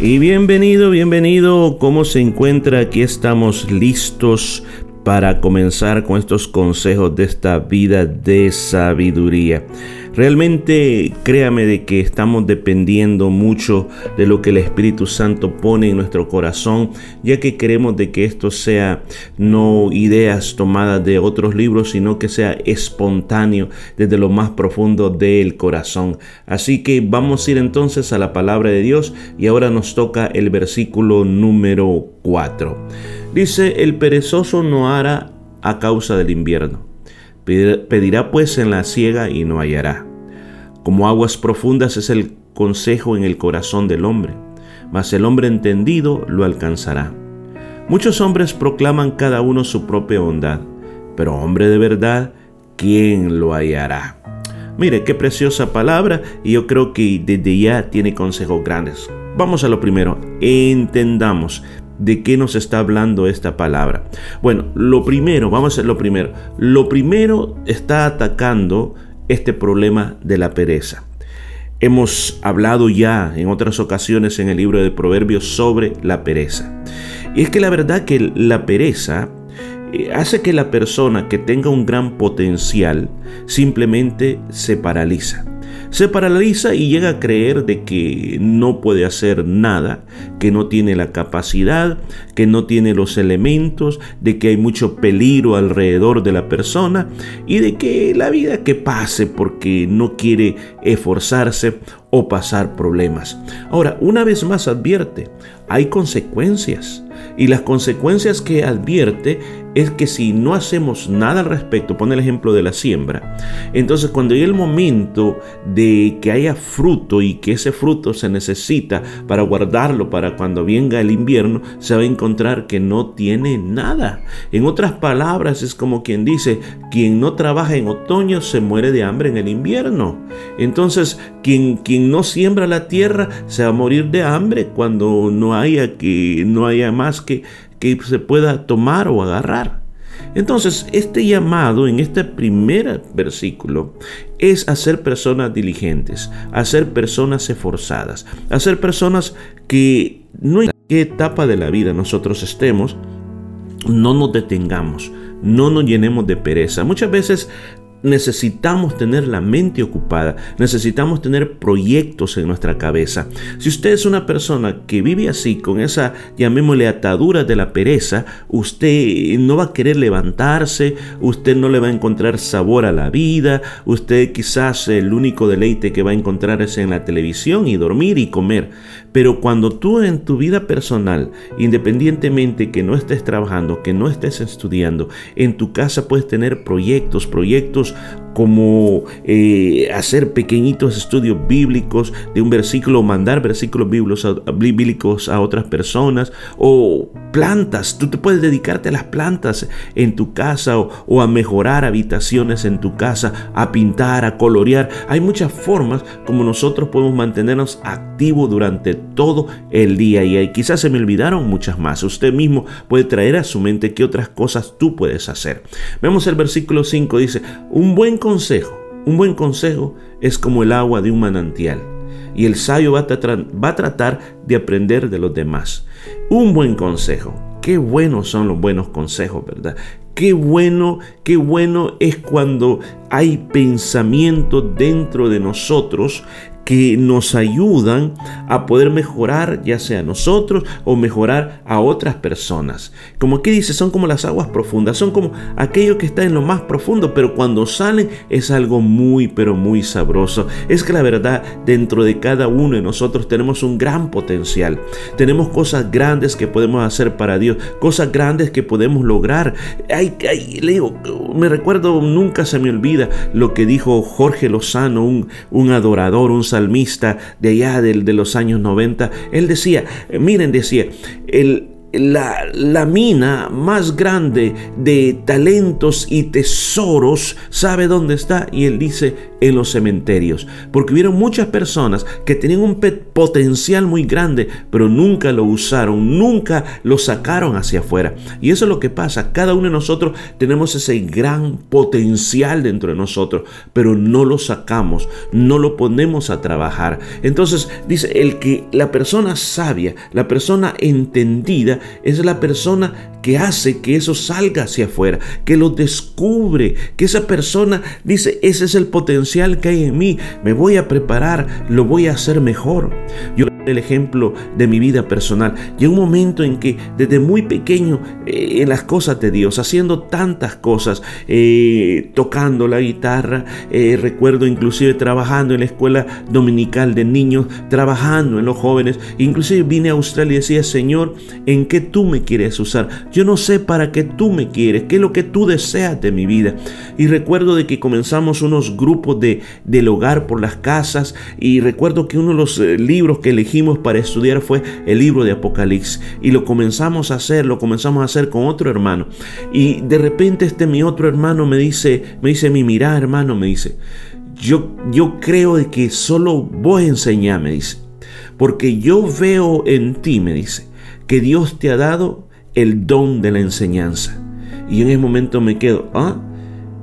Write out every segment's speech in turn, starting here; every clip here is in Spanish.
Y bienvenido, bienvenido. ¿Cómo se encuentra? Aquí estamos listos para comenzar con estos consejos de esta vida de sabiduría. Realmente créame de que estamos dependiendo mucho de lo que el Espíritu Santo pone en nuestro corazón, ya que queremos de que esto sea no ideas tomadas de otros libros, sino que sea espontáneo desde lo más profundo del corazón. Así que vamos a ir entonces a la palabra de Dios y ahora nos toca el versículo número 4. Dice, el perezoso no hará a causa del invierno. Pedirá pues en la ciega y no hallará. Como aguas profundas es el consejo en el corazón del hombre, mas el hombre entendido lo alcanzará. Muchos hombres proclaman cada uno su propia bondad, pero hombre de verdad, ¿quién lo hallará? Mire, qué preciosa palabra y yo creo que desde ya tiene consejos grandes. Vamos a lo primero, entendamos de qué nos está hablando esta palabra. Bueno, lo primero, vamos a hacer lo primero. Lo primero está atacando este problema de la pereza. Hemos hablado ya en otras ocasiones en el libro de Proverbios sobre la pereza. Y es que la verdad que la pereza eh, hace que la persona que tenga un gran potencial simplemente se paraliza se paraliza y llega a creer de que no puede hacer nada, que no tiene la capacidad, que no tiene los elementos, de que hay mucho peligro alrededor de la persona y de que la vida que pase porque no quiere esforzarse o pasar problemas. Ahora, una vez más advierte, hay consecuencias. Y las consecuencias que advierte es que si no hacemos nada al respecto, pone el ejemplo de la siembra, entonces cuando llegue el momento de que haya fruto y que ese fruto se necesita para guardarlo para cuando venga el invierno, se va a encontrar que no tiene nada. En otras palabras, es como quien dice, quien no trabaja en otoño se muere de hambre en el invierno. Entonces, quien, quien no siembra la tierra se va a morir de hambre cuando no haya que no haya más que que se pueda tomar o agarrar. Entonces, este llamado en este primer versículo es hacer personas diligentes, hacer personas esforzadas, hacer personas que no en qué etapa de la vida nosotros estemos, no nos detengamos, no nos llenemos de pereza. Muchas veces necesitamos tener la mente ocupada, necesitamos tener proyectos en nuestra cabeza. Si usted es una persona que vive así, con esa, llamémosle, atadura de la pereza, usted no va a querer levantarse, usted no le va a encontrar sabor a la vida, usted quizás el único deleite que va a encontrar es en la televisión y dormir y comer. Pero cuando tú en tu vida personal, independientemente que no estés trabajando, que no estés estudiando, en tu casa puedes tener proyectos, proyectos ediyoruz. Como eh, hacer pequeñitos estudios bíblicos de un versículo, mandar versículos bíblicos a otras personas o plantas. Tú te puedes dedicarte a las plantas en tu casa o, a mejorar habitaciones en tu casa, a pintar, a colorear. Hay muchas formas como nosotros podemos mantenernos activos durante todo el día y ahí quizás se me olvidaron muchas más. Usted mismo puede traer a su mente qué otras cosas tú puedes hacer. Vemos el versículo 5, dice, un buen consejo, un buen consejo es como el agua de un manantial. Y el sabio va a, tratar de aprender de los demás. Un buen consejo. Qué buenos son los buenos consejos, ¿verdad? Qué bueno, qué bueno es cuando hay pensamientos dentro de nosotros que nos ayudan a poder mejorar ya sea nosotros o mejorar a otras personas. Como aquí dice, son como las aguas profundas, son como aquello que está en lo más profundo, pero cuando salen es algo muy, pero muy sabroso. Es que la verdad, dentro de cada uno de nosotros tenemos un gran potencial. Tenemos cosas grandes que podemos hacer para Dios, cosas grandes que podemos lograr. Ay, me recuerdo, nunca se me olvida vida lo que dijo Jorge Lozano, un, un adorador, un salmista de allá de, de los años 90. Él decía, miren, decía, el, la, mina más grande de talentos y tesoros, ¿sabe dónde está? Y él dice, en los cementerios. Porque hubieron muchas personas que tenían un potencial muy grande, pero nunca lo usaron, nunca lo sacaron hacia afuera. Y eso es lo que pasa. Cada uno de nosotros tenemos ese gran potencial dentro de nosotros, pero no lo sacamos, no lo ponemos a trabajar. Entonces dice, el que la persona sabia, la persona entendida, es la persona que hace que eso salga hacia afuera, que lo descubre, que esa persona dice, ese es el potencial que hay en mí, me voy a preparar, lo voy a hacer mejor. Yo el ejemplo de mi vida personal. Llegó un momento en que desde muy pequeño eh, en las cosas de Dios, haciendo tantas cosas, eh, tocando la guitarra, eh, recuerdo inclusive trabajando en la escuela dominical de niños, trabajando en los jóvenes, inclusive vine a Australia y decía, Señor, ¿en qué tú me quieres usar? Yo no sé para qué tú me quieres, qué es lo que tú deseas de mi vida. Y recuerdo de que comenzamos unos grupos de, del hogar por las casas y recuerdo que uno de los libros que elegí para estudiar fue el libro de Apocalipsis. Y lo comenzamos a hacer, lo comenzamos a hacer con otro hermano. Y de repente este mi otro hermano me dice, me dice, mi mira hermano, me dice, yo, yo creo de que solo vos enseñar, me dice. Porque yo veo en ti, me dice, que Dios te ha dado el don de la enseñanza. Y en ese momento me quedo, ¿ah?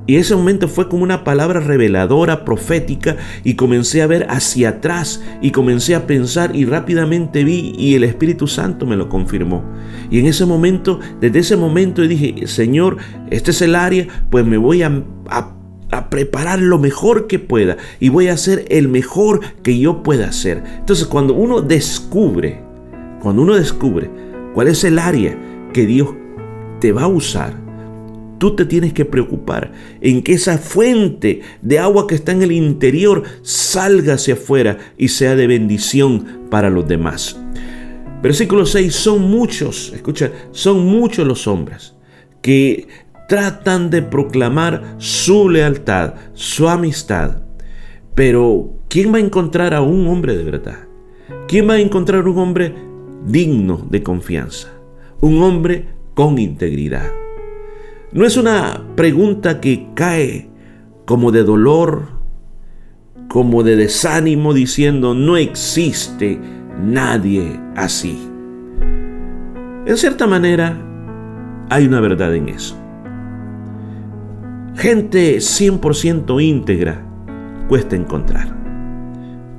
Y ese momento fue como una palabra reveladora, profética, y comencé a ver hacia atrás y comencé a pensar y rápidamente vi y el Espíritu Santo me lo confirmó. Y en ese momento, desde ese momento dije, Señor, este es el área, pues me voy a, a preparar lo mejor que pueda y voy a hacer el mejor que yo pueda hacer. Entonces cuando uno descubre, cuando uno descubre cuál es el área que Dios te va a usar, Tú te tienes que preocupar en que esa fuente de agua que está en el interior salga hacia afuera y sea de bendición para los demás. Versículo 6, son muchos, escucha, son muchos los hombres que tratan de proclamar su lealtad, su amistad. Pero, ¿quién va a encontrar a un hombre de verdad? ¿Quién va a encontrar un hombre digno de confianza? Un hombre con integridad. No es una pregunta que cae como de dolor, como de desánimo, diciendo, no existe nadie así. En cierta manera, hay una verdad en eso. Gente 100% íntegra cuesta encontrar.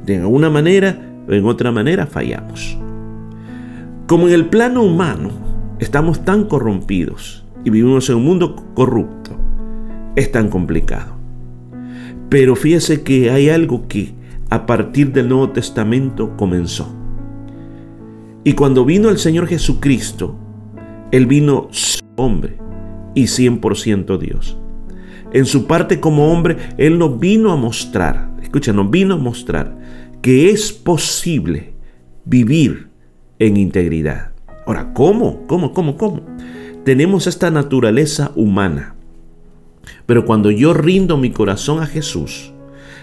De alguna manera o en otra manera fallamos. Como en el plano humano estamos tan corrompidos, y vivimos en un mundo corrupto, es tan complicado. Pero fíjese que hay algo que a partir del Nuevo Testamento comenzó. Y cuando vino el Señor Jesucristo, Él vino hombre y 100% Dios. En su parte como hombre, Él nos vino a mostrar, escucha, nos vino a mostrar que es posible vivir en integridad. Ahora, ¿cómo? ¿Cómo? ¿Cómo? ¿Cómo? tenemos esta naturaleza humana. Pero cuando yo rindo mi corazón a Jesús,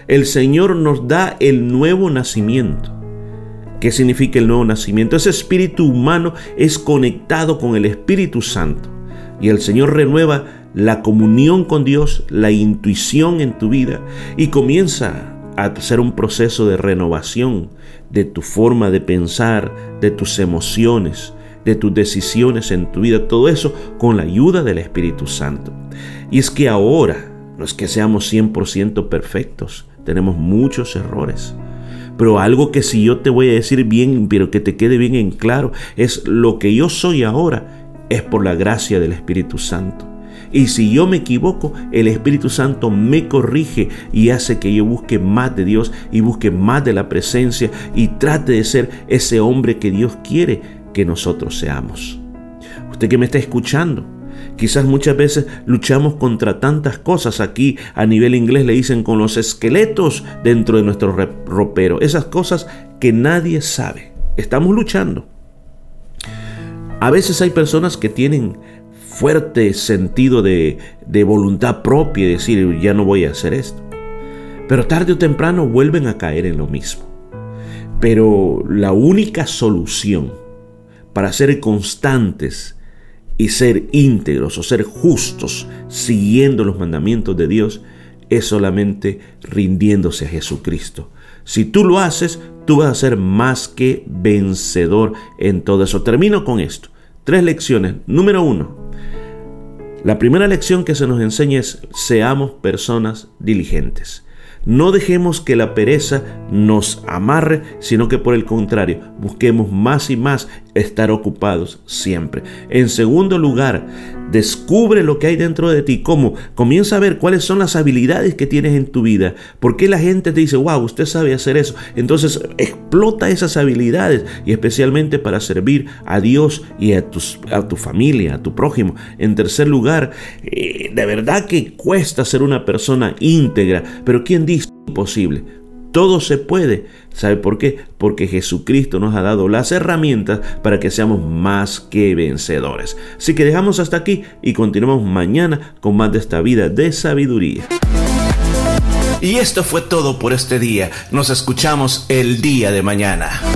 el Señor nos da el nuevo nacimiento. ¿Qué significa el nuevo nacimiento? Ese espíritu humano es conectado con el Espíritu Santo. Y el Señor renueva la comunión con Dios, la intuición en tu vida y comienza hacer un proceso de renovación de tu forma de pensar, de tus emociones, de tus decisiones en tu vida, todo eso con la ayuda del Espíritu Santo. Y es que ahora no es que seamos 100% perfectos, tenemos muchos errores. Pero algo que si yo te voy a decir bien, pero que te quede bien en claro, es lo que yo soy ahora es por la gracia del Espíritu Santo. Y si yo me equivoco, el Espíritu Santo me corrige y hace que yo busque más de Dios y busque más de la presencia y trate de ser ese hombre que Dios quiere que nosotros seamos. Usted que me está escuchando, quizás muchas veces luchamos contra tantas cosas. Aquí a nivel inglés le dicen con los esqueletos dentro de nuestro ropero. Esas cosas que nadie sabe. Estamos luchando. A veces hay personas que tienen fuerte sentido de, de voluntad propia y decir, ya no voy a hacer esto. Pero tarde o temprano vuelven a caer en lo mismo. Pero la única solución para ser constantes y ser íntegros o ser justos siguiendo los mandamientos de Dios es solamente rindiéndose a Jesucristo. Si tú lo haces, tú vas a ser más que vencedor en todo eso. Termino con esto. Tres lecciones. Número uno. La primera lección que se nos enseña es seamos personas diligentes. No dejemos que la pereza nos amarre, sino que por el contrario, busquemos más y más estar ocupados siempre. En segundo lugar, descubre lo que hay dentro de ti. ¿Cómo? Comienza a ver cuáles son las habilidades que tienes en tu vida. ¿Por qué la gente te dice, wow, usted sabe hacer eso? Entonces explota esas habilidades y especialmente para servir a Dios y a, a tu familia, a tu prójimo. En tercer lugar, eh, de verdad que cuesta ser una persona íntegra, pero ¿quién dice? imposible. Todo se puede. ¿Sabe por qué? Porque Jesucristo nos ha dado las herramientas para que seamos más que vencedores. Así que dejamos hasta aquí y continuamos mañana con más de esta vida de sabiduría. Y esto fue todo por este día. Nos escuchamos el día de mañana.